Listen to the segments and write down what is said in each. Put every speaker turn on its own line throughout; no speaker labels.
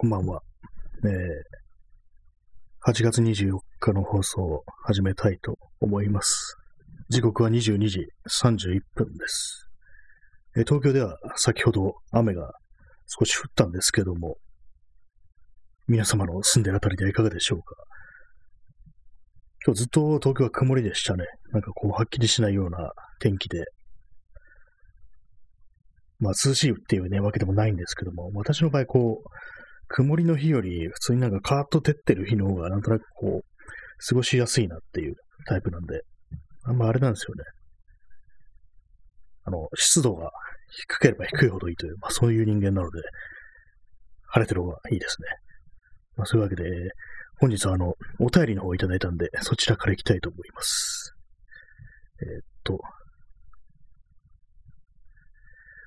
こんばんは。えー、8月24日の放送を始めたいと思います。時刻は22時31分です。えー、東京では先ほど雨が少し降ったんですけども、皆様の住んでるあたりではいかがでしょうか？今日ずっと東京は曇りでしたね。なんかこう、はっきりしないような天気で、まあ、涼しいっていうね、わけでもないんですけども、私の場合、こう、曇りの日より、普通になんかカーッと照ってる日の方が、なんとなくこう、過ごしやすいなっていうタイプなんで、あんまあれなんですよね。あの、湿度が低ければ低いほどいいという、まあそういう人間なので、晴れてる方がいいですね。まあそういうわけで、本日はあの、お便りの方をいただいたんで、そちらから行きたいと思います。えー、っと、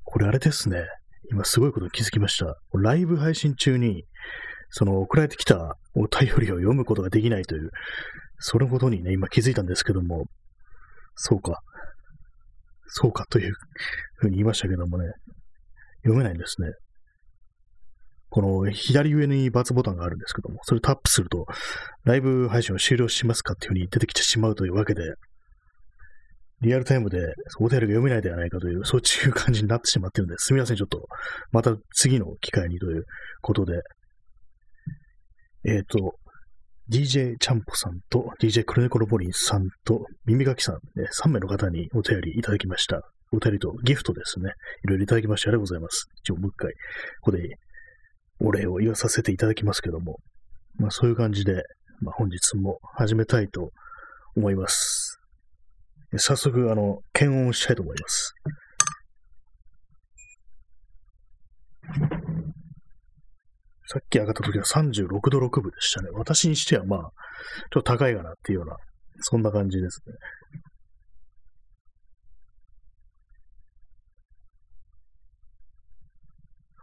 これあれですね。今すごいことに気づきました。ライブ配信中に、その送られてきたお便りを読むことができないという、そのことにね、今気づいたんですけども、そうか。そうかというふうに言いましたけどもね、読めないんですね。この左上に×ボタンがあるんですけども、それタップすると、ライブ配信を終了しますかっていうふうに出てきてしまうというわけで、リアルタイムでお便りが読めないではないかという、そういう感じになってしまっているので、すすみません、ちょっと、また次の機会にということで、えっ、ー、と、DJ チャンポさんと DJ クロネコロボリンさんと耳かきさん、ね、3名の方にお便りいただきました。お便りとギフトですね。いろいろいただきましてありがとうございます。一応もう一回、ここでお礼を言わさせていただきますけども、まあそういう感じで、まあ、本日も始めたいと思います。早速、あの、検温したいと思います。さっき上がった時は36度6分でしたね。私にしてはまあ、ちょっと高いかなっていうような、そんな感じですね。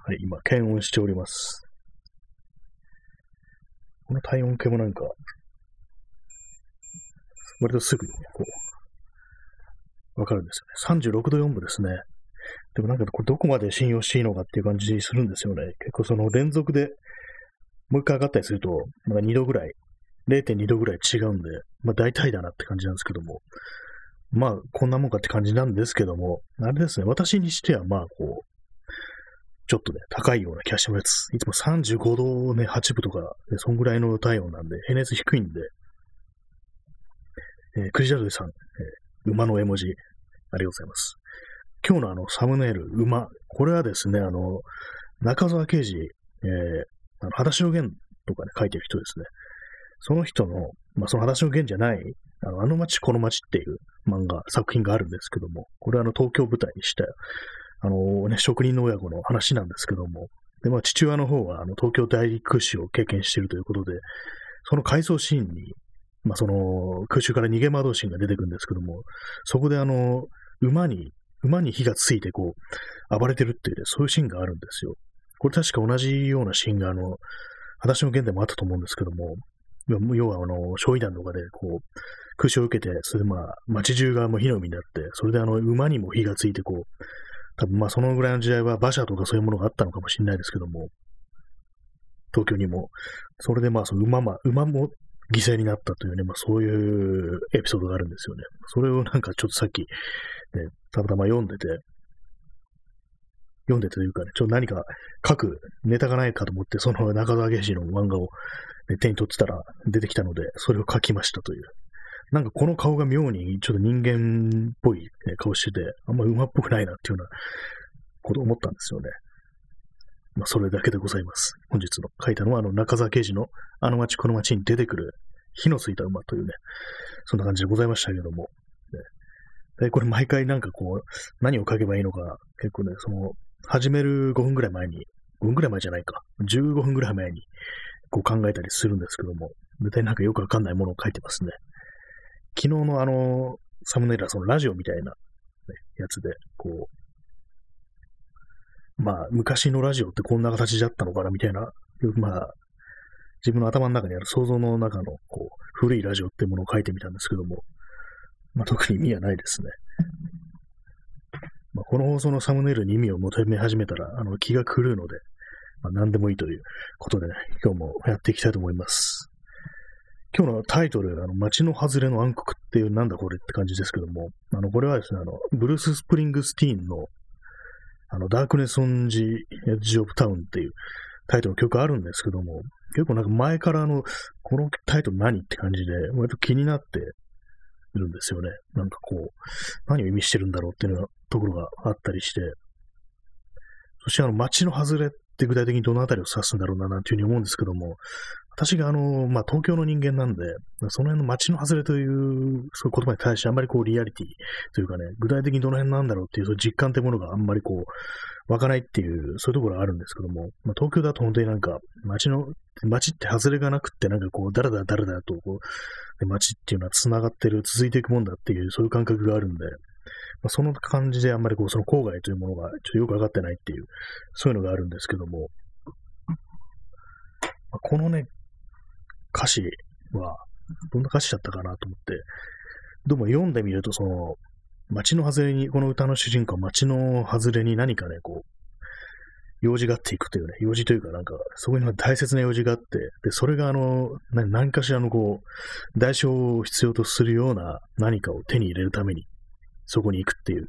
はい、今、検温しております。この体温計もなんか、割とすぐにこう、わかるんですよね。36度4分ですね。でもなんかこれどこまで信用していいのかっていう感じするんですよね。結構その連続でもう一回上がったりすると、まだ2度ぐらい、0.2度ぐらい違うんで、まあ大体だなって感じなんですけども、まあこんなもんかって感じなんですけども、あれですね、私にしてはまあこう、ちょっとね、高いような気がします。いつも35度ね、8分とか、ね、そんぐらいの体温なんで、平熱低いんで、えー、クジラドさん、えー、馬の絵文字、ありがとうございます。今日のあの、サムネイル、馬。これはですね、あの、中沢啓治、えー、あの、裸足の弦とかね、書いてる人ですね。その人の、まあ、その裸足の弦じゃない、あの、あの街この街っていう漫画、作品があるんですけども、これはあの、東京舞台にした、あのね、職人の親子の話なんですけども、で、まあ、父親の方は、あの、東京大空襲を経験しているということで、その回想シーンに、まあ、その、空襲から逃げ惑うシーンが出てくるんですけども、そこであの、馬に、馬に火がついてこう、暴れてるっていう、ね、そういうシーンがあるんですよ。これ確か同じようなシーンがあの、私の現でもあったと思うんですけども、要はあの、焼夷弾とかでこう、空襲を受けて、それでまあ、街中がもう火の海になって、それであの、馬にも火がついてこう、多分まあそのぐらいの時代は馬車とかそういうものがあったのかもしれないですけども、東京にも。それでまあその馬ま、馬も犠牲になったというね、まあそういうエピソードがあるんですよね。それをなんかちょっとさっき、ね、たまたま読んでて、読んでてというかね、ちょっと何か書くネタがないかと思って、その中沢源氏の漫画を、ね、手に取ってたら出てきたので、それを書きましたという。なんかこの顔が妙にちょっと人間っぽい、ね、顔してて、あんま馬っぽくないなっていうようなことを思ったんですよね。まあ、それだけでございます。本日の書いたのは、あの、中沢刑事のあの街この街に出てくる火のついた馬というね、そんな感じでございましたけども、ね、これ毎回なんかこう、何を書けばいいのか、結構ね、その、始める5分ぐらい前に、5分ぐらい前じゃないか、15分ぐらい前に、こう考えたりするんですけども、絶対なんかよくわかんないものを書いてますね。昨日のあの、サムネイルはそのラジオみたいな、ね、やつで、こう、まあ、昔のラジオってこんな形だったのかなみたいな、まあ、自分の頭の中にある想像の中の、こう、古いラジオってものを書いてみたんですけども、まあ、特に意味はないですね。まあ、この放送のサムネイルに意味を求め始めたら、あの、気が狂うので、まあ、何でもいいということでね、今日もやっていきたいと思います。今日のタイトル、あの、街の外れの暗黒っていう、なんだこれって感じですけども、あの、これはですね、あの、ブルース・スプリングスティーンの、あの、 Darkness on the Edge of Town っていうタイトルの曲あるんですけども、結構なんか前からあの、このタイトル何って感じで、割と気になっているんですよね。なんかこう、何を意味してるんだろうっていうところがあったりして、そしてあの、街の外れって具体的にどのあたりを指すんだろうな、なんていうふうに思うんですけども、私があの、まあ、東京の人間なんで、その辺の街の外れという、そういう言葉に対してあんまりこう、リアリティというかね、具体的にどの辺なんだろうっていう、そういう実感ってものがあんまりこう、湧かないっていう、そういうところがあるんですけども、まあ、東京だと本当になんか、街の、街って外れがなくって、なんかこう、だらだらだらだらと、こう、街っていうのは繋がってる、続いていくもんだっていう、そういう感覚があるんで、まあ、その感じであんまりこう、その郊外というものがちょっとよくわかってないっていう、そういうのがあるんですけども、このね、歌詞は、どんな歌詞だったかなと思って、どうも読んでみると、その、街の外れに、この歌の主人公は街の外れに何かね、こう、用事があっていくというね、用事というかなんか、そこに大切な用事があって、で、それがあの、何かしらのこう、代償を必要とするような何かを手に入れるために、そこに行くっていう、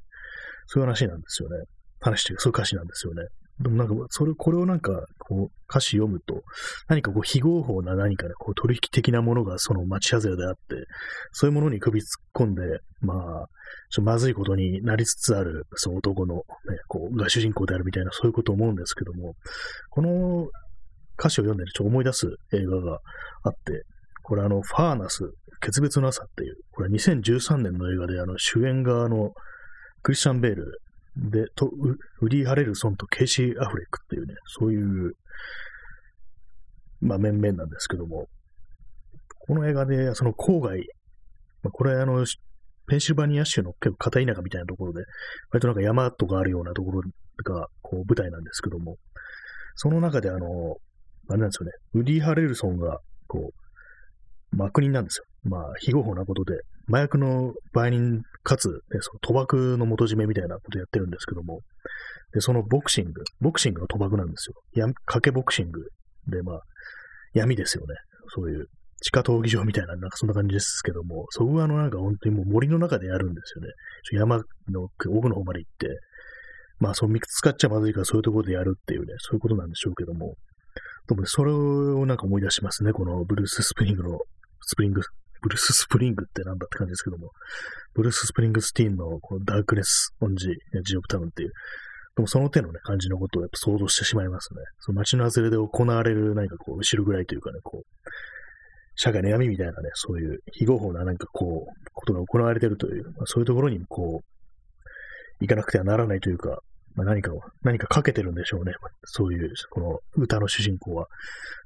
そういう話なんですよね。話というか、そういう歌詞なんですよね。でもなんか、それ、これをなんか、こう、歌詞読むと、何かこう、非合法な何かね、こう、取引的なものがその町外れであって、そういうものに首突っ込んで、まあ、ちょまずいことになりつつある、その男の、ね、こう、が主人公であるみたいな、そういうことを思うんですけども、この歌詞を読んでるちょ思い出す映画があって、これあの、ファーナス、決別の朝っていう、これ2013年の映画で、あの、主演があの、クリスチャン・ベールで、と、ウディ・ハレルソンとケイシー・アフレックっていうね、そういう、まあ、面々なんですけども、この映画で、その郊外、まあ、これ、あの、ペンシルバニア州の結構片田舎みたいなところで、割となんか山とかあるようなところが、こう、舞台なんですけども、その中で、あの、あれなんですよね、ウディ・ハレルソンが、こう、まあ、悪人なんですよ。まあ、非合法なことで、麻薬の売人かつ、ね、その賭博の元締めみたいなことやってるんですけども、で、そのボクシング、ボクシングの賭博なんですよ。や、賭けボクシングで、まあ、闇ですよね。そういう地下闘技場みたいな、なんかそんな感じですけども、そこはあのなんか本当にもう森の中でやるんですよね。山の奥の方まで行って、まあそう見つかっちゃまずいからそういうところでやるっていうね、そういうことなんでしょうけども、でもそれをなんか思い出しますね、このブルース・スプリングの、スプリングブルース・スプリングってなんだって感じですけども、ブルース・スプリングスティーンのこの Darkness on the Edge of Town っていう、でもその手のね、感じのことをやっぱ想像してしまいますね。その街の外れで行われる何かこう、後ろ暗いというかね、こう、社会の闇みたいなね、そういう非合法ななんかこう、ことが行われているという、まあ、そういうところにこう、行かなくてはならないというか、まあ、何かを、何かかけてるんでしょうね。そういう、この歌の主人公は、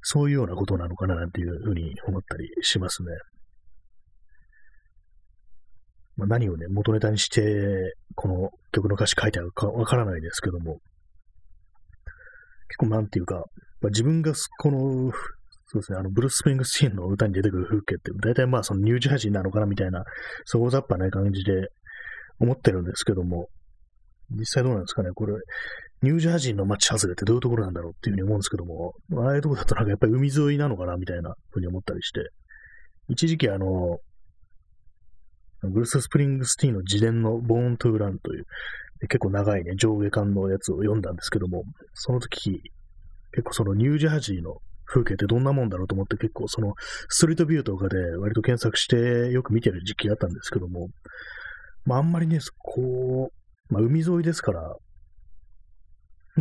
そういうようなことなのかななんていうふうに思ったりしますね。まあ、何をね、元ネタにして、この曲の歌詞書いてあるかわからないですけども、結構なんていうか、まあ、自分がこの、そうですね、あの、ブルース・スプリングスティーンの歌に出てくる風景って、大体まあそのニュージャージーなのかなみたいな、そこざっぱな感じで思ってるんですけども、実際どうなんですかね、これ、ニュージャージーの街外れってどういうところなんだろうっていうふうに思うんですけども、ああいうところだとなんかやっぱり海沿いなのかなみたいなふうに思ったりして、一時期あの、ブルース・スプリングスティーの自伝のボーン・トゥ・ーランという、結構長いね、上下巻のやつを読んだんですけども、その時、結構そのニュージャージーの風景ってどんなもんだろうと思って結構そのストリートビューとかで割と検索してよく見てる時期があったんですけども、まああんまりね、こう、まあ海沿いですから、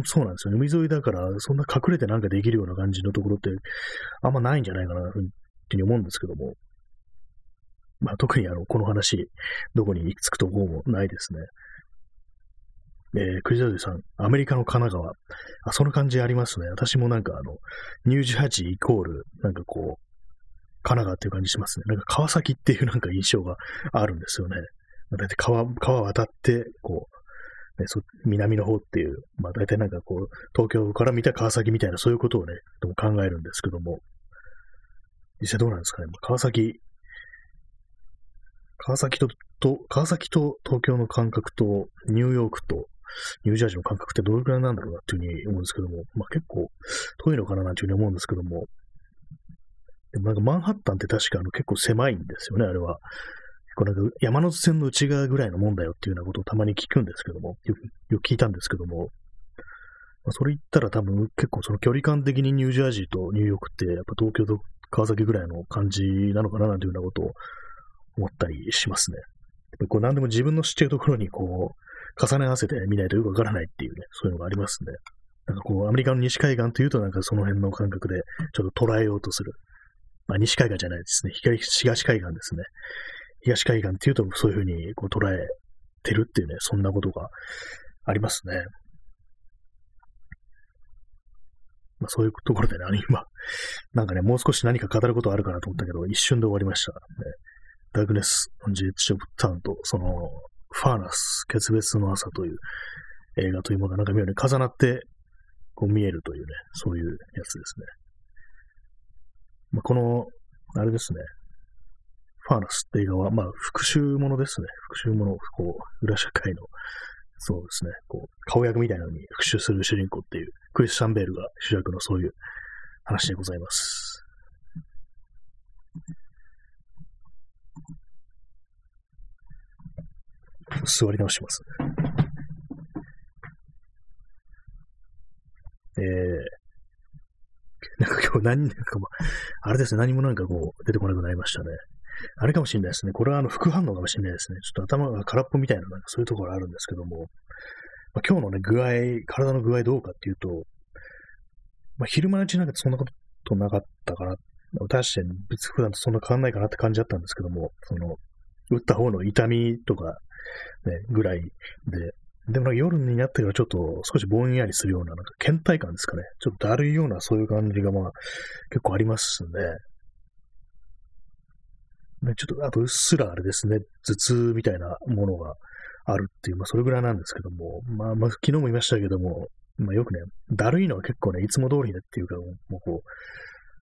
そうなんですよね。海沿いだから、そんな隠れてなんかできるような感じのところってあんまないんじゃないかな、ふうに思うんですけども、まあ、特にあの、この話、どこに行き着くとこもないですね。えー、クリザルさん、アメリカの神奈川。あ、その感じありますね。私もなんかあの、ニュージャージーイコール、なんかこう、神奈川っていう感じしますね。なんか川崎っていうなんか印象があるんですよね。だいたい川、川渡って、こう、ね、そ南の方っていう、まあ大体なんかこう、東京から見た川崎みたいなそういうことをね、考えるんですけども、実際どうなんですかね。川崎、川崎と、と、川崎と東京の感覚と、ニューヨークと、ニュージャージーの感覚ってどれくらいなんだろうなっていうふうに思うんですけども、まあ結構遠いのかななんていうふうに思うんですけども、でもなんかマンハッタンって確かあの結構狭いんですよね、あれは。結構なんか山手線の内側ぐらいのもんだよっていうようなことをたまに聞くんですけども、よくよく聞いたんですけども、まあ、それ言ったら多分結構その距離感的にニュージャージーとニューヨークってやっぱ東京と川崎ぐらいの感じなのかななんていうようなことを思ったりしますね。こう何でも自分の知ってるところにこう重ね合わせて見ないとよくわからないっていうね、そういうのがありますね。なんかこうアメリカの西海岸というとなんかその辺の感覚でちょっと捉えようとする。まあ西海岸じゃないですね。東海岸ですね。東海岸っていうとそういうふうにこう捉えてるっていうね、そんなことがありますね。まあそういうところでね、今、なんかね、もう少し何か語ることあるかなと思ったけど、一瞬で終わりました、ね。ダークネス・ジ・エッジ・オブ・タウンと、その、ファーナス、決別の朝という映画というものがなんか妙に重なってこう見えるというね、そういうやつですね。まあ、この、あれですね、ファーナスって映画は、まあ、復讐ものですね。復讐もの、こう、裏社会の、そうですね、こう、顔役みたいなのに復讐する主人公っていう、クリス・サンベールが主役のそういう話でございます。座り直します。えー、なんか今日何、なんかもあれですね、何もなんかこう、出てこなくなりましたね。あれかもしれないですね。これはあの副反応かもしれないですね。ちょっと頭が空っぽみたいな、なんかそういうところあるんですけども、まあ、今日のね、具合、体の具合どうかっていうと、まあ、昼間のうちなんかそんなことなかったかな。確かに別に普段とそんな変わんないかなって感じだったんですけども、その、打った方の痛みとか、ね、ぐらいで、でも夜になってからちょっと少しぼんやりするような、なんか倦怠感ですかね。ちょっとだるいようなそういう感じがまあ結構ありますね。ね、ちょっと、あとうっすらあれですね、頭痛みたいなものがあるっていう、まあそれぐらいなんですけども、まあまあ昨日も言いましたけども、まあよくね、だるいのは結構ね、いつも通りねっていうか、もうこう、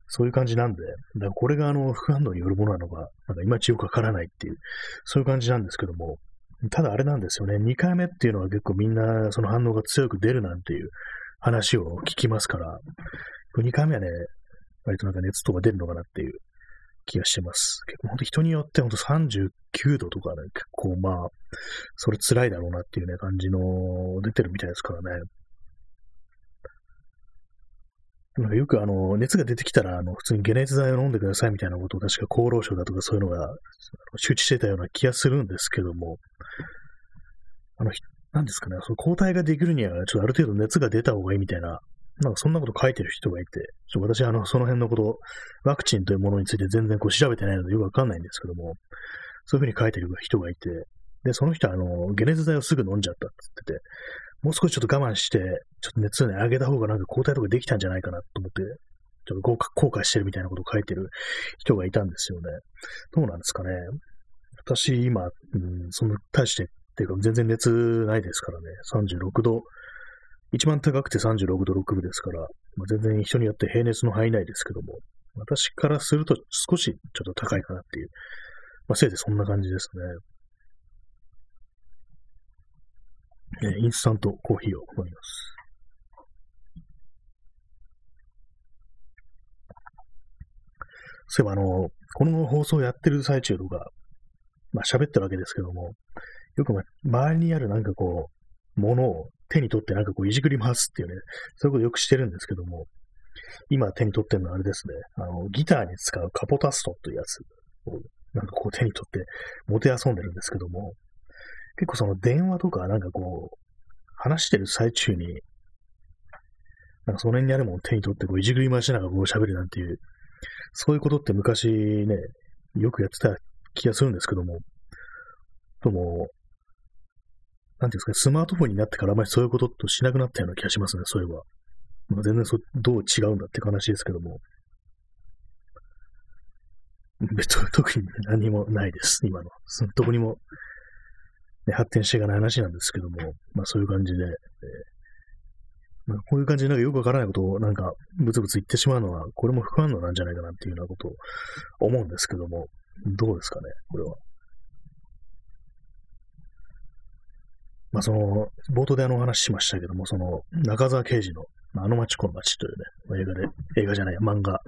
そういう感じなんで、だからこれがあの副反応によるものなのか、なんかいまいちよくわからないっていう、そういう感じなんですけども、ただあれなんですよね、2回目っていうのは結構みんなその反応が強く出るなんていう話を聞きますから、2回目はね、割となんか熱とか出るのかなっていう気がしてます。結構本当人によって本当39度とかね、結構まあ、それ辛いだろうなっていうね、感じの出てるみたいですからね。なんかよくあの、熱が出てきたら、あの、普通に解熱剤を飲んでくださいみたいなことを確か厚労省だとかそういうのが周知してたような気がするんですけども、あの、なんですかね、その抗体ができるには、ちょっとある程度熱が出た方がいいみたいな、なんかそんなこと書いてる人がいて、ちょ私あの、その辺のこと、ワクチンというものについて全然こう調べてないのでよくわかんないんですけども、そういうふうに書いてる人がいて、で、その人はあの、解熱剤をすぐ飲んじゃったって言ってて、もう少しちょっと我慢して、ちょっと熱をね、上げた方がなんか抗体とかできたんじゃないかなと思って、ちょっと後悔してるみたいなことを書いてる人がいたんですよね。どうなんですかね。私、今、うん、その対してっていうか、全然熱ないですからね。36度、一番高くて36度6分ですから、まあ、全然人によって平熱の範囲内ですけども、私からすると少しちょっと高いかなっていう、まあ、せいでそんな感じですね。えー、インスタントコーヒーを飲みます。そういえばあの、この放送やってる最中とか、まあ喋ってるわけですけども、よく、ま、周りにあるなんかこう、ものを手に取ってなんかこういじくり回すっていうね、そういうことよくしてるんですけども、今手に取ってるのはあれですね、あの、ギターに使うカポタストというやつを、なんかこう手に取って持て遊んでるんですけども、結構その電話とかなんかこう、話してる最中に、なんかその辺にあるものを手に取ってこういじくり回しながらこう喋るなんていう、そういうことって昔ね、よくやってた気がするんですけども、とも、なんていうんですか、スマートフォンになってからあまりそういうこととしなくなったような気がしますね、そういえば。まあ、全然そどう違うんだって話ですけども。別に特に何もないです、今の。どこにも、ね、発展していかない話なんですけども、まあそういう感じで、えーまあ、こういう感じでなんかよくわからないことをなんかブツブツ言ってしまうのは、これも不安なんじゃないかなっていうようなことを思うんですけども、どうですかね、これは。まあその、冒頭であの話しましたけども、その、中沢刑事の、あの街この街というね、映画で、映画じゃない、漫画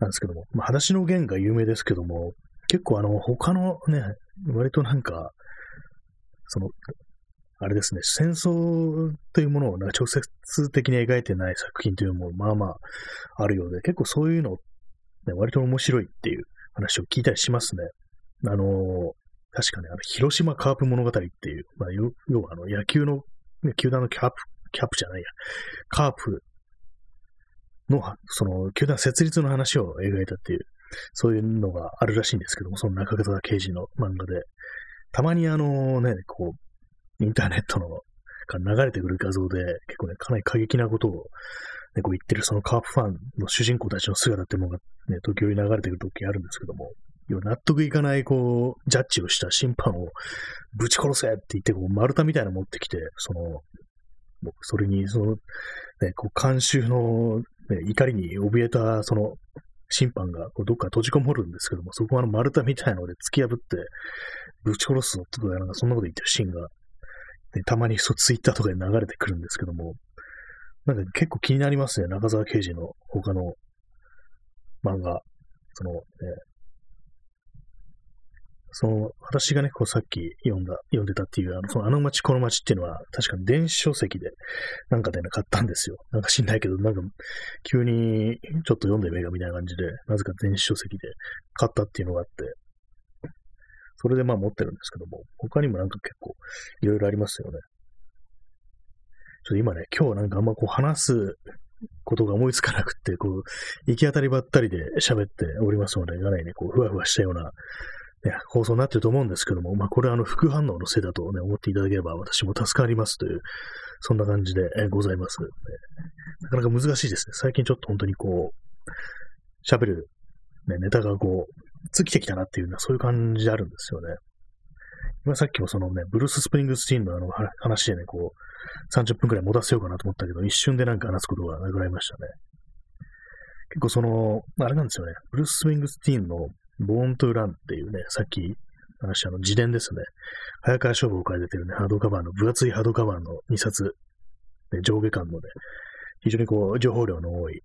なんですけども、まあ、裸足の弦が有名ですけども、結構あの、他のね、割となんか、その、あれですね、戦争というものをなんか直接的に描いてない作品というのもまあまああるようで、結構そういうの、ね、割と面白いっていう話を聞いたりしますね。あの、確かね、あの、広島カープ物語っていう、まあ、要はあの、野球の、球団のキャップ、キャップじゃないや、カープの、その、球団設立の話を描いたっていう、そういうのがあるらしいんですけども、その中川刑事の漫画で、たまにあのね、こう、インターネットの、から流れてくる画像で、結構ね、かなり過激なことを、ね、こう言ってるそのカープファンの主人公たちの姿っていうのがね、時折流れてくる時あるんですけども、納得いかない、こう、ジャッジをした審判をぶち殺せって言って、こう、丸太みたいなの持ってきて、その、それに、その、ね、こう、監修の、ね、怒りに怯えた、その、審判がこうどっか閉じこもるんですけども、そこはあの丸太みたいなので突き破って、ぶち殺すぞとか、なんかそんなこと言ってるシーンが、ね、たまにそうツイッターとかで流れてくるんですけども、なんか結構気になりますね、中沢刑事の他の漫画。その、ね、その、私がね、こうさっき読んだ、読んでたっていう、あの、そのあの街この街っていうのは、確かに電子書籍で、なんかでね、買ったんですよ。なんか知んないけど、なんか、急にちょっと読んでみようみたいな感じで、なぜか電子書籍で買ったっていうのがあって、それでまあ持ってるんですけども、他にもなんか結構、いろいろありますよね。ちょっと今ね、今日なんかあんまこう話すことが思いつかなくって、こう、行き当たりばったりで喋っておりますので、かなりね、こう、ふわふわしたようなね、放送になってると思うんですけども、まあ、これはあの副反応のせいだとね、思っていただければ私も助かりますという、そんな感じで、ございます、なかなか難しいですね。最近ちょっと本当にこう、喋る、ね、ネタがこう、尽きてきたなっていうような、そういう感じであるんですよね。今さっきもそのね、ブルース・スプリングスティーンのあの話でね、こう、30分くらい持たせようかなと思ったけど、一瞬でなんか話すことがなくなりましたね。結構その、あれなんですよね、ブルース・スプリングスティーンの Born to Run っていうね、さっき話したあの自伝ですね。早川書房から出てるね、ハードカバーの、分厚いハードカバーの2冊、ね、上下巻のね、非常にこう、情報量の多い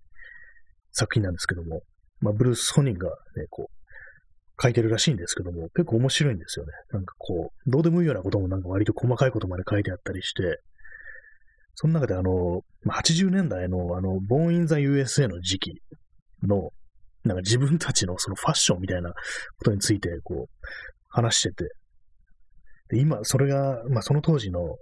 作品なんですけども、まあ、ブルース本人がね、こう、書いてるらしいんですけども、結構面白いんですよね。なんかこう、どうでもいいようなこともなんか割と細かいことまで書いてあったりして、その中であの、80年代のあの、ボーン・イン・ザ・ USA の時期の、なんか自分たちのそのファッションみたいなことについて、こう、話してて、で、今、それが、まあ、その当時の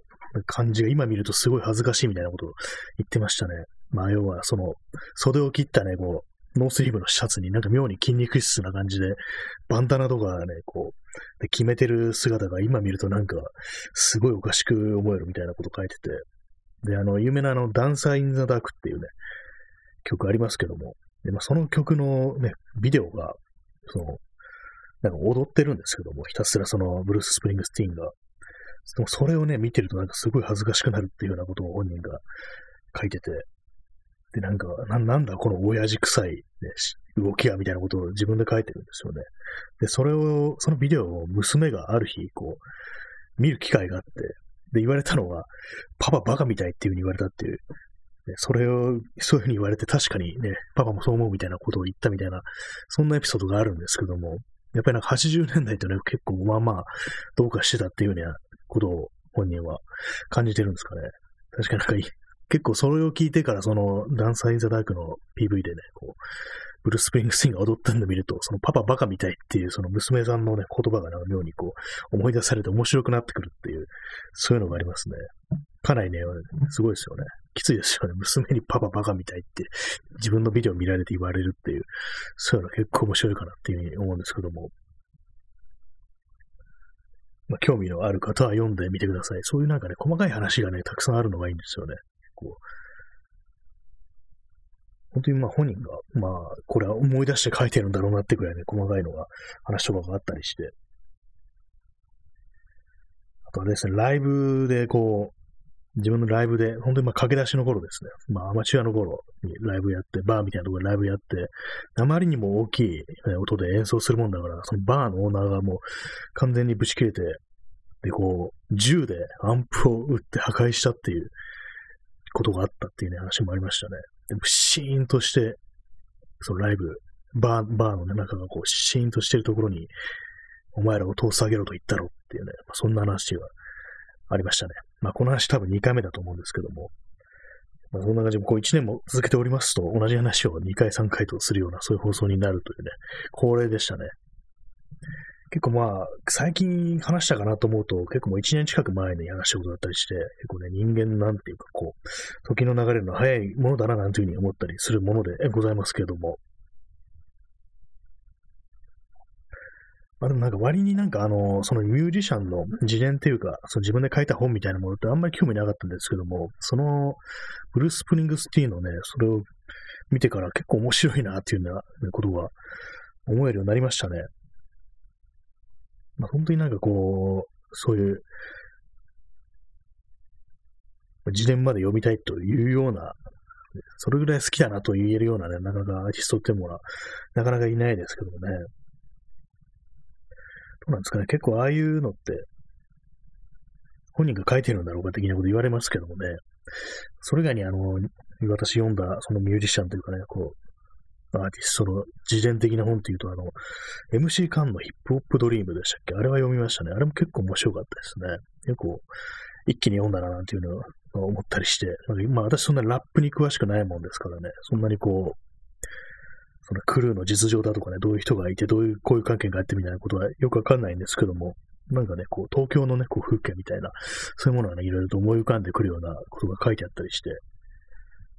感じが今見るとすごい恥ずかしいみたいなことを言ってましたね。まあ、要は、その、袖を切ったね、こう、ノースリーブのシャツになんか妙に筋肉質な感じで、バンダナとかね、こう、で決めてる姿が今見るとなんか、すごいおかしく思えるみたいなこと書いてて、で、あの、有名なあの、 Dancer in the Dark っていうね、曲ありますけども、で、まあ、その曲のね、ビデオが、その、なんか踊ってるんですけども、ひたすらそのブルース・スプリングスティーンが。でもそれをね、見てるとなんかすごい恥ずかしくなるっていうようなことを本人が書いてて、で、なんか、ななんだこの親父臭い、ね、動きやみたいなことを自分で書いてるんですよね。で、それを、そのビデオを娘がある日、こう、見る機会があって、で、言われたのは、パパバカみたいっていう風に言われたっていう、それを、そういうふうに言われて確かにね、パパもそう思うみたいなことを言ったみたいな、そんなエピソードがあるんですけども、やっぱりなんか80年代ってね、結構まあまあ、どうかしてたっていうようなことを本人は感じてるんですかね。確かになんか、結構それを聞いてから、その、ダンサー・イン・ザ・ダークの PV でね、こう、ブルース・プリングスティンが踊ってるのを見ると、そのパパバカみたいっていう、その娘さんのね、言葉がなんか妙にこう、思い出されて面白くなってくるっていう、そういうのがありますね。かなりね、すごいですよね。きついですよね。娘にパパバカみたいって、自分のビデオ見られて言われるっていう、そういうの結構面白いかなっていうふうに思うんですけども。まあ、興味のある方は読んでみてください。そういうなんかね、細かい話がね、たくさんあるのがいいんですよね。こう本当にまあ本人が、まあ、これは思い出して書いてるんだろうなってくらいね、細かいのが、話とかがあったりして。あとはですね、ライブでこう、自分のライブで、本当にまあ駆け出しの頃ですね。まあアマチュアの頃にライブやって、バーみたいなところでライブやって、あまりにも大きい音で演奏するもんだから、そのバーのオーナーがもう完全にぶち切れて、で、こう、銃でアンプを撃って破壊したっていうことがあったっていうね、話もありましたね。でも、シーンとして、そのライブ、バー、バーの、ね、中がこう、シーンとしてるところに、お前らを通すあげろと言ったろっていうね、まあ、そんな話がありましたね。まあ、この話多分2回目だと思うんですけども、まあ、そんな感じで、こう1年も続けておりますと、同じ話を2回3回とするような、そういう放送になるというね、恒例でしたね。結構まあ、最近話したかなと思うと、結構もう1年近く前に話したことだったりして、結構ね、人間なんていうか、こう、時の流れの早いものだな、なんていうふうに思ったりするものでございますけれども、まあでもなんか割になんかあの、そのミュージシャンの自伝っていうか、その自分で書いた本みたいなものってあんまり興味なかったんですけども、その、ブルース・プリングスティーのね、それを見てから結構面白いなっていうようなことが思えるようになりましたね。まあ本当になんかこう、そういう、自伝まで読みたいというような、それぐらい好きだなと言えるようなね、なかなかアーティストっていうものは、なかなかいないですけどもね。うなんですかね。結構ああいうのって、本人が書いてるんだろうか的なこと言われますけどもね。それ以外にあの、私読んだそのミュージシャンというかね、こう、アーティストの自伝的な本っていうと、あの、MC カンのヒップホップドリームでしたっけ？あれは読みましたね。あれも結構面白かったですね。結構、一気に読んだななんていうのを思ったりして、まあ私そんなラップに詳しくないもんですからね、そんなにこう、そのクルーの実情だとかね、どういう人がいて、どういう交友関係があってみたいなことはよくわかんないんですけども、なんかね、こう、東京のね、こう、風景みたいな、そういうものがね、いろいろと思い浮かんでくるようなことが書いてあったりして、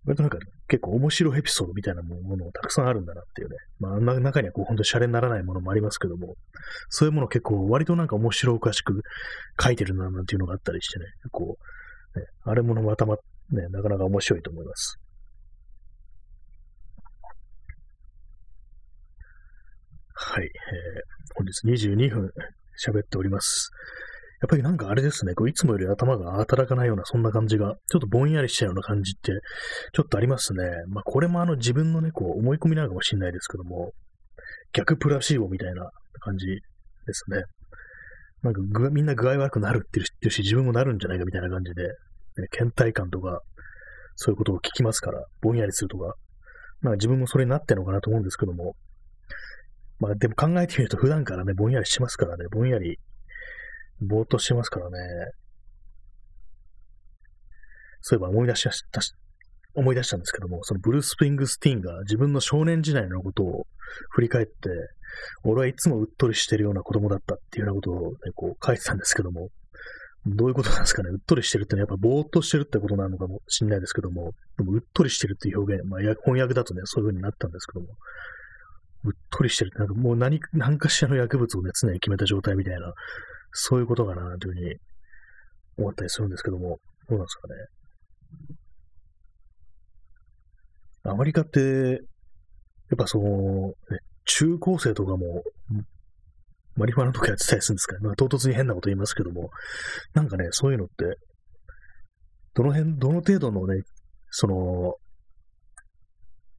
割となんか、ね、結構面白いエピソードみたいなものもたくさんあるんだなっていうね。まあ、中にはこう、本当にシャレにならないものもありますけども、そういうもの結構割となんか面白おかしく書いてるな、なんていうのがあったりしてね、こう、ね、あれものまたま、ね、なかなか面白いと思います。はい、えー、本日22分喋っております。やっぱりなんかあれですね、こういつもより頭が働かないような、そんな感じが、ちょっとぼんやりしたような感じって、ちょっとありますね。まあこれもあの自分のね、こう思い込みなのかもしれないですけども、逆プラシーボみたいな感じですね。なんかぐみんな具合悪くなるって言ってるし、自分もなるんじゃないかみたいな感じで、ね、倦怠感とか、そういうことを聞きますから、ぼんやりするとか、まあ自分もそれになってるのかなと思うんですけども、まあでも考えてみると普段からね、ぼんやりしますからね、ぼんやり、ぼーっとしてますからね。そういえば思い出しまし、思い出したんですけども、そのブルース・プリングスティーンが自分の少年時代のことを振り返って、俺はいつもうっとりしてるような子供だったっていうようなことを、ね、こう書いてたんですけども、どういうことなんですかね？うっとりしてるってのはやっぱぼーっとしてるってことなのかもしれないですけども、でもうっとりしてるっていう表現、まあ翻訳だとね、そういう風になったんですけども、うっとりしてる。なんかもう何、何かしらの薬物をね、常に決めた状態みたいな、そういうことかな、というふうに思ったりするんですけども、どうなんですかね。アメリカって、やっぱその、ね、中高生とかも、マリファナとかやってたりするんですかね。まあ、唐突に変なこと言いますけども、なんかね、そういうのって、どの辺、どの程度のね、その、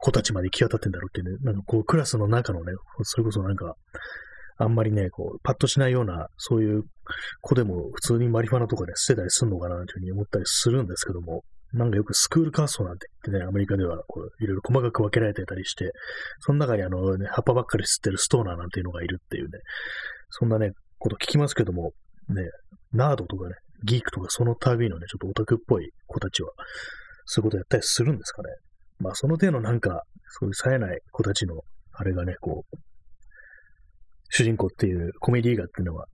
子たちまで行き渡ってんだろうっていうね、なんかこう、クラスの中のね、それこそなんか、あんまりね、こう、パッとしないような、そういう子でも普通にマリファナとかで捨てたりするのかなというふうに思ったりするんですけども、なんかよくスクールカーストなんて言ってね、アメリカではこういろいろ細かく分けられてたりして、その中にあの、ね、葉っぱばっかり吸ってるストーナーなんていうのがいるっていうね、そんなね、こと聞きますけども、ね、ナードとかね、ギークとかその類のね、ちょっとオタクっぽい子たちは、そういうことやったりするんですかね。まあ、その程度なんか、そういう冴えない子たちの、あれがね、こう、主人公っていうコメディ映画っていうのは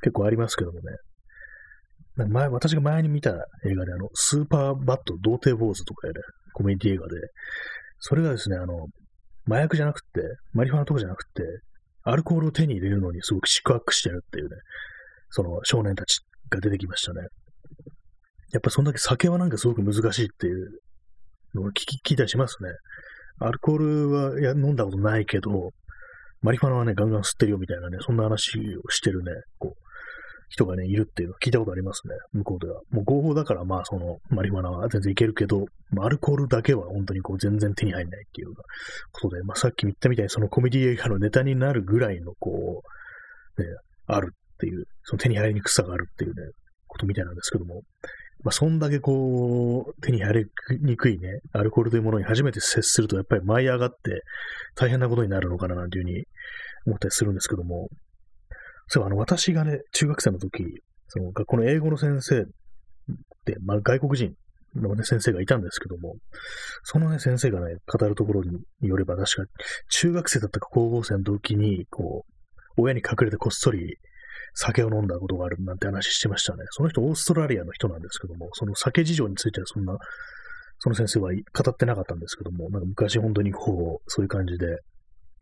結構ありますけどもね。前、私が前に見た映画で、あの、スーパーバット童貞坊主とかやるコメディ映画で、それがですね、あの、麻薬じゃなくて、マリファナとかじゃなくて、アルコールを手に入れるのにすごく宿泊してるっていうね、その少年たちが出てきましたね。やっぱそんだけ酒はなんかすごく難しいっていうの聞き聞いたりしますね。アルコールはいや飲んだことないけど、マリファナはね、ガンガン吸ってるよみたいなね、そんな話をしてるね、こう、人がね、いるっていうのを聞いたことありますね、向こうでは。もう合法だから、まあ、その、マリファナは全然いけるけど、まあ、アルコールだけは本当にこう、全然手に入んないっていうことで、まあ、さっき言ったみたいに、そのコメディ映画のネタになるぐらいの、こう、ね、あるっていう、その手に入りにくさがあるっていうね、ことみたいなんですけども、まあ、そんだけこう、手に入りにくいね、アルコールというものに初めて接すると、やっぱり舞い上がって大変なことになるのかななんていうふうに思ったりするんですけども、そうあの、私がね、中学生の時、その学校の英語の先生で、まあ、外国人の、ね、先生がいたんですけども、そのね、先生がね、語るところによれば、確か、中学生だったか高校生の時に、こう、親に隠れてこっそり酒を飲んだことがあるなんて話してましたね。その人、オーストラリアの人なんですけども、その酒事情についてはそんな、その先生は語ってなかったんですけども、なんか昔本当にこう、そういう感じで、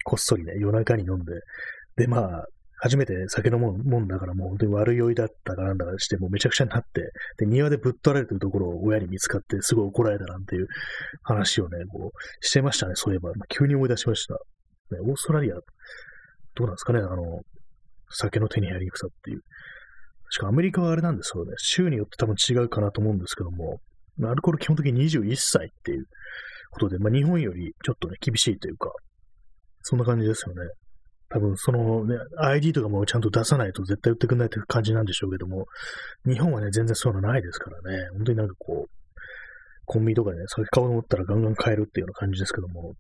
こっそりね、夜中に飲んで、で、まあ、初めて酒飲むもんだからもう本当に悪酔いだったかなんだかして、もうめちゃくちゃになって、で、庭でぶっ取られてるところを親に見つかってすごい怒られたなんていう話をね、こう、してましたね、そういえば。まあ、急に思い出しました。ね、オーストラリア、どうなんですかね、あの、酒の手に入りにくさっていう。しかもアメリカはあれなんですよね。州によって多分違うかなと思うんですけども、アルコール基本的に21歳っていうことで、まあ日本よりちょっとね、厳しいというか、そんな感じですよね。多分そのね、ID とかもちゃんと出さないと絶対売ってくんないという感じなんでしょうけども、日本はね、全然そういうのないですからね、本当になんかこう、コンビニとかでね、酒買おうと思ったらガンガン買えるっていうような感じですけども、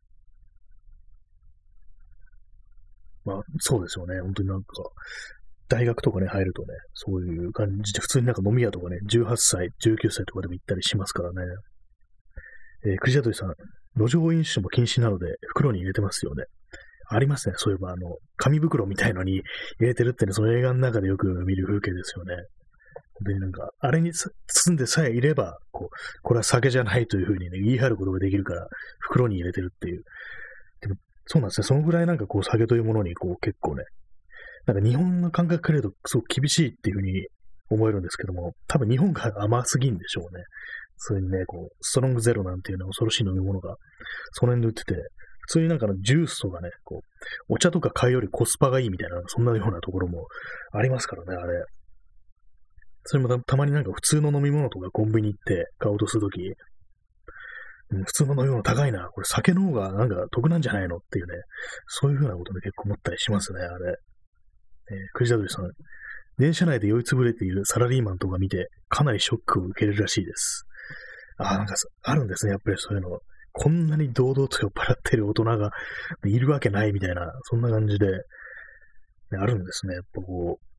まあ、そうですよね、本当になんか、大学とかね、入るとね、そういう感じで、普通になんか飲み屋とかね、18歳、19歳とかでも行ったりしますからね。えー、クジャトリさん、路上飲酒も禁止なので、袋に入れてますよね。ありますね。そういえば、あの、紙袋みたいのに入れてるってね、その映画の中でよく見る風景ですよね。本当になんか、あれに包んでさえいれば、こう、これは酒じゃないというふうにね、言い張ることができるから、袋に入れてるっていう。そうなんですね。そのぐらいなんかこう、酒というものに、こう、結構ね、なんか日本の感覚から言うと、すごく厳しいっていうふうに思えるんですけども、多分日本が甘すぎんでしょうね。それにね、こう、ストロングゼロなんていうの恐ろしい飲み物が、その辺で売ってて、普通になんかのジュースとかね、こう、お茶とか買うよりコスパがいいみたいな、そんなようなところもありますからね、あれ。それもたまになんか普通の飲み物とかコンビニ行って買おうとするとき、普通の飲み物高いな、これ酒の方がなんか得なんじゃないのっていうね、そういうふうなことで結構思ったりしますね、あれ。えー、クジラドリさん、電車内で酔いつぶれているサラリーマンとか見て、かなりショックを受けるらしいです。あ、なんかあるんですね、やっぱりそういうの。こんなに堂々と酔っ払ってる大人がいるわけないみたいな、そんな感じで、ね、あるんですね。やっぱこう。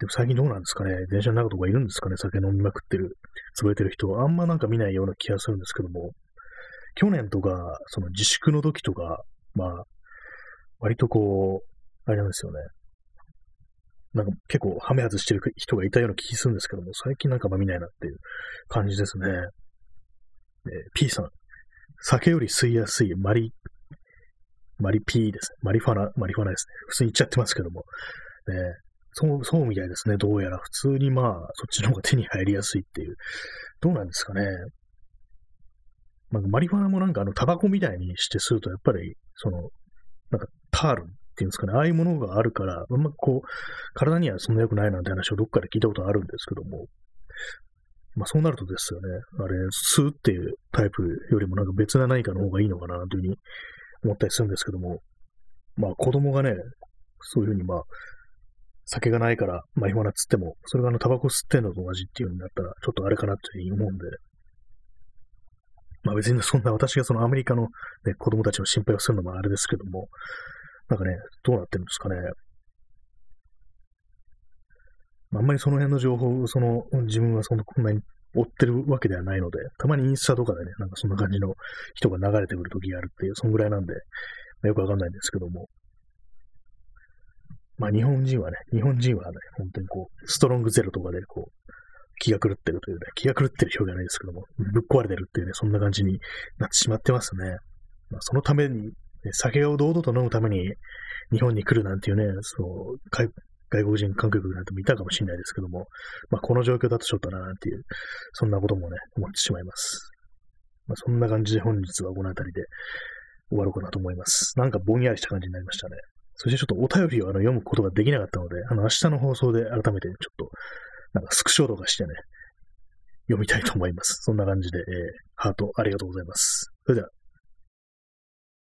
でも最近どうなんですかね電車の中とかいるんですかね酒飲みまくってる、潰れてる人。あんまなんか見ないような気がするんですけども、去年とか、その自粛の時とか、まあ、割とこう、あれなんですよね。なんか結構ハメ外してる人がいたような気がするんですけども、最近なんかまあ見ないなっていう感じですね。えー、P さん。酒より吸いやすいマリ、マリ P ですね。マリファナ、マリファナですね。普通に言っちゃってますけども。ね、そう、そうみたいですね。どうやら。普通にまあ、そっちの方が手に入りやすいっていう。どうなんですかね。まあ、マリファナもなんかあの、タバコみたいにして吸うと、やっぱり、その、なんか、タールっていうんですかね。ああいうものがあるから、あんまこう、体にはそんな良くないなんて話をどっかで聞いたことあるんですけども、まあそうなるとですよね、あれ、吸うっていうタイプよりもなんか別な何かの方がいいのかなというふうに思ったりするんですけども、まあ子供がね、そういうふうにまあ、酒がないから、まあ今なつっても、それがあのタバコ吸ってんのと同じっていう風になったら、ちょっとあれかなというふうに思うんで、まあ別にそんな私がそのアメリカの、ね、子供たちの心配をするのもあれですけども、なんかね、どうなってるんですかね。あんまりその辺の情報、その、自分はそんな、こんなに追ってるわけではないので、たまにインスタとかでね、なんかそんな感じの人が流れてくる時があるっていう、そんぐらいなんで、まあ、よくわかんないんですけども。まあ日本人はね、日本人はね、本当にこう、ストロングゼロとかでこう、気が狂ってるというね、気が狂ってる表現はないですけども、ぶっ壊れてるっていうね、そんな感じになってしまってますね。まあ、そのために、酒を堂々と飲むために日本に来るなんていうね、そう、外国人観光客なんてもいたかもしれないですけども、まあ、この状況だとちょっとな、なんていう、そんなこともね、思ってしまいます。まあ、そんな感じで本日はこの辺りで終わろうかなと思います。なんかぼんやりした感じになりましたね。そしてちょっとお便りをあの読むことができなかったので、あの、明日の放送で改めてちょっと、なんかスクショとかしてね、読みたいと思います。そんな感じで、えー、ハートありがとうございます。それでは。